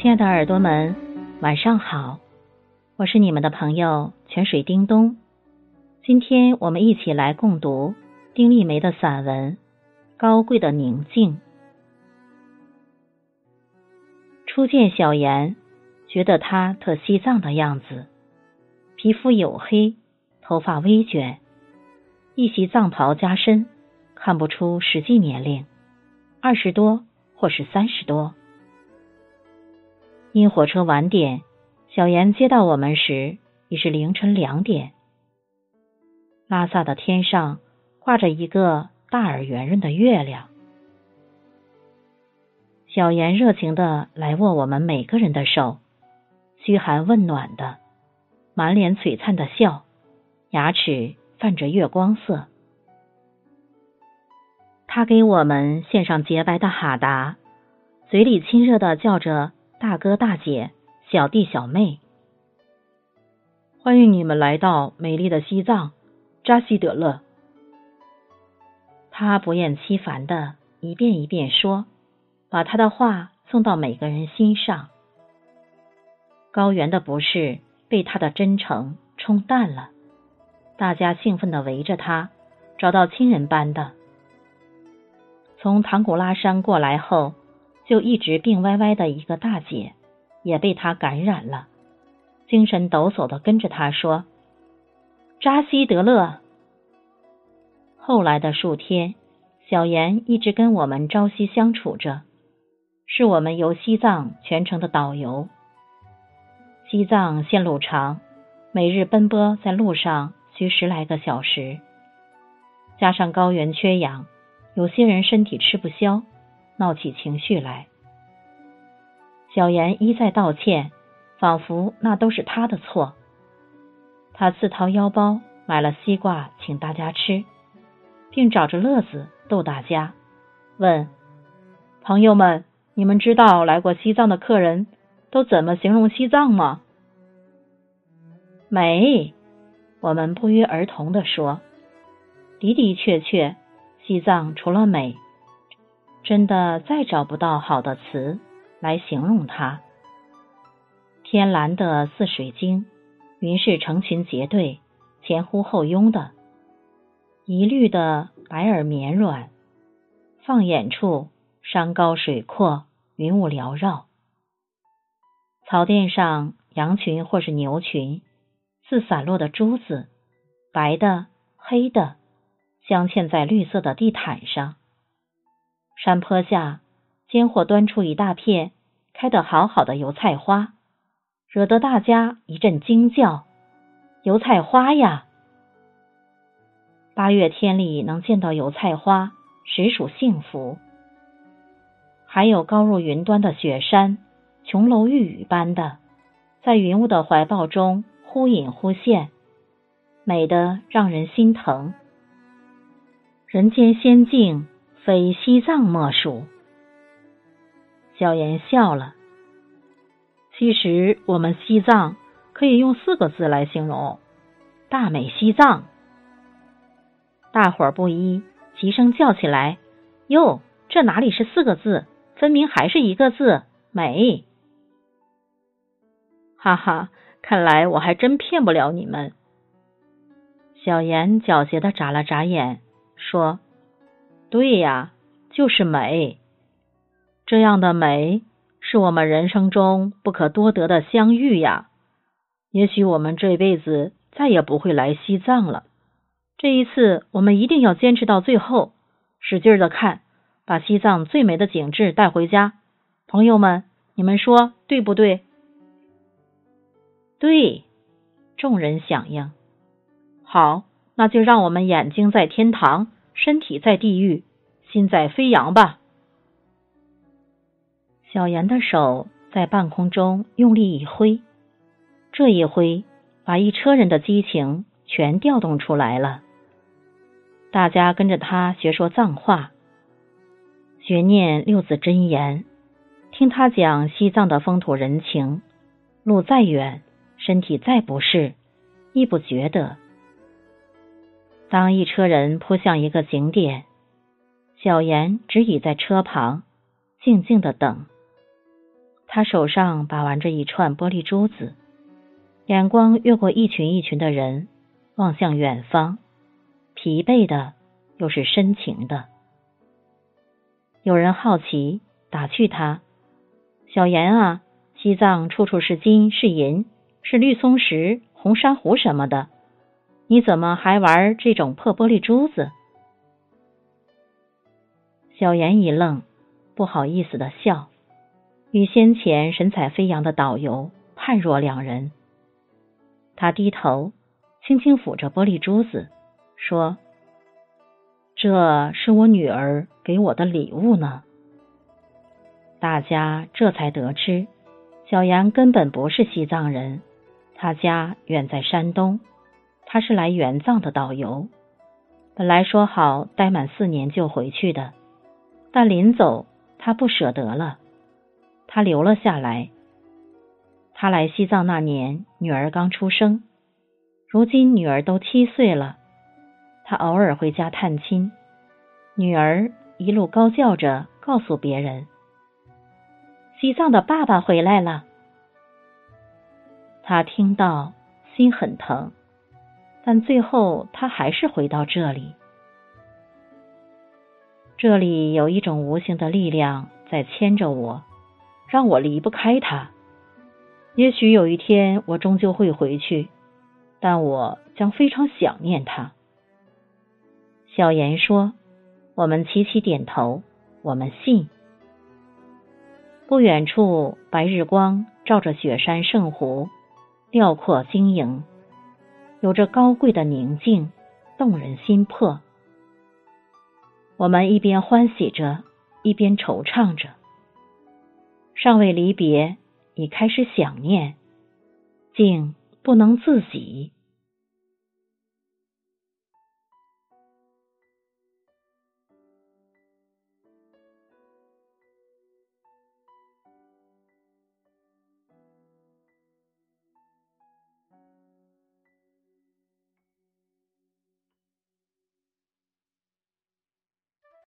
亲爱的耳朵们，晚上好！我是你们的朋友泉水叮咚。今天我们一起来共读丁立梅的散文《高贵的宁静》。初见小妍，觉得她特西藏的样子，皮肤黝黑，头发微卷，一袭藏袍加身，看不出实际年龄，二十多或是三十多。因火车晚点，小妍接到我们时已是凌晨两点。拉萨的天上挂着一个大而圆润的月亮。小妍热情的来握我们每个人的手，嘘寒问暖的，满脸璀璨的笑，牙齿泛着月光色。他给我们献上洁白的哈达，嘴里亲热的叫着。大哥大姐、小弟小妹，欢迎你们来到美丽的西藏扎西德勒。他不厌其烦的一遍一遍说，把他的话送到每个人心上。高原的不适被他的真诚冲淡了，大家兴奋的围着他，找到亲人般的。从唐古拉山过来后。就一直病歪歪的一个大姐，也被他感染了，精神抖擞的跟着他说：“扎西德勒。”后来的数天，小严一直跟我们朝夕相处着，是我们游西藏全程的导游。西藏线路长，每日奔波在路上需十来个小时，加上高原缺氧，有些人身体吃不消。闹起情绪来，小妍一再道歉，仿佛那都是他的错。他自掏腰包买了西瓜请大家吃，并找着乐子逗大家，问朋友们：“你们知道来过西藏的客人都怎么形容西藏吗？”美，我们不约而同的说：“的的确确，西藏除了美。”真的再找不到好的词来形容它。天蓝的似水晶，云是成群结队，前呼后拥的；一绿的白而绵软，放眼处山高水阔，云雾缭绕。草甸上羊群或是牛群，似散落的珠子，白的、黑的，镶嵌在绿色的地毯上。山坡下，间或端出一大片开得好好的油菜花，惹得大家一阵惊叫：“油菜花呀！”八月天里能见到油菜花，实属幸福。还有高入云端的雪山，琼楼玉宇般的，在云雾的怀抱中忽隐忽现，美得让人心疼。人间仙境。非西藏莫属。小妍笑了。其实我们西藏可以用四个字来形容：大美西藏。大伙儿不一，齐声叫起来：“哟，这哪里是四个字？分明还是一个字——美！”哈哈，看来我还真骗不了你们。小妍狡黠的眨了眨眼，说。对呀，就是美。这样的美，是我们人生中不可多得的相遇呀。也许我们这辈子再也不会来西藏了。这一次，我们一定要坚持到最后，使劲的看，把西藏最美的景致带回家。朋友们，你们说对不对？对，众人响应。好，那就让我们眼睛在天堂。身体在地狱，心在飞扬吧。小妍的手在半空中用力一挥，这一挥把一车人的激情全调动出来了。大家跟着他学说藏话，学念六字真言，听他讲西藏的风土人情。路再远，身体再不适，亦不觉得。当一车人扑向一个景点，小妍只倚在车旁，静静的等。他手上把玩着一串玻璃珠子，眼光越过一群一群的人，望向远方，疲惫的又是深情的。有人好奇打趣他：“小严啊，西藏处处是金是银，是绿松石、红珊瑚什么的，你怎么还玩这种破玻璃珠子？”小严一愣，不好意思的笑。与先前神采飞扬的导游判若两人。他低头，轻轻抚着玻璃珠子，说：“这是我女儿给我的礼物呢。”大家这才得知，小杨根本不是西藏人，他家远在山东，他是来援藏的导游。本来说好待满四年就回去的，但临走他不舍得了。他留了下来。他来西藏那年，女儿刚出生，如今女儿都七岁了。他偶尔回家探亲，女儿一路高叫着告诉别人：“西藏的爸爸回来了。”他听到，心很疼，但最后他还是回到这里。这里有一种无形的力量在牵着我。让我离不开他。也许有一天我终究会回去，但我将非常想念他。小严说：“我们齐齐点头，我们信。”不远处，白日光照着雪山圣湖，辽阔晶莹，有着高贵的宁静，动人心魄。我们一边欢喜着，一边惆怅着。尚未离别，已开始想念，竟不能自己。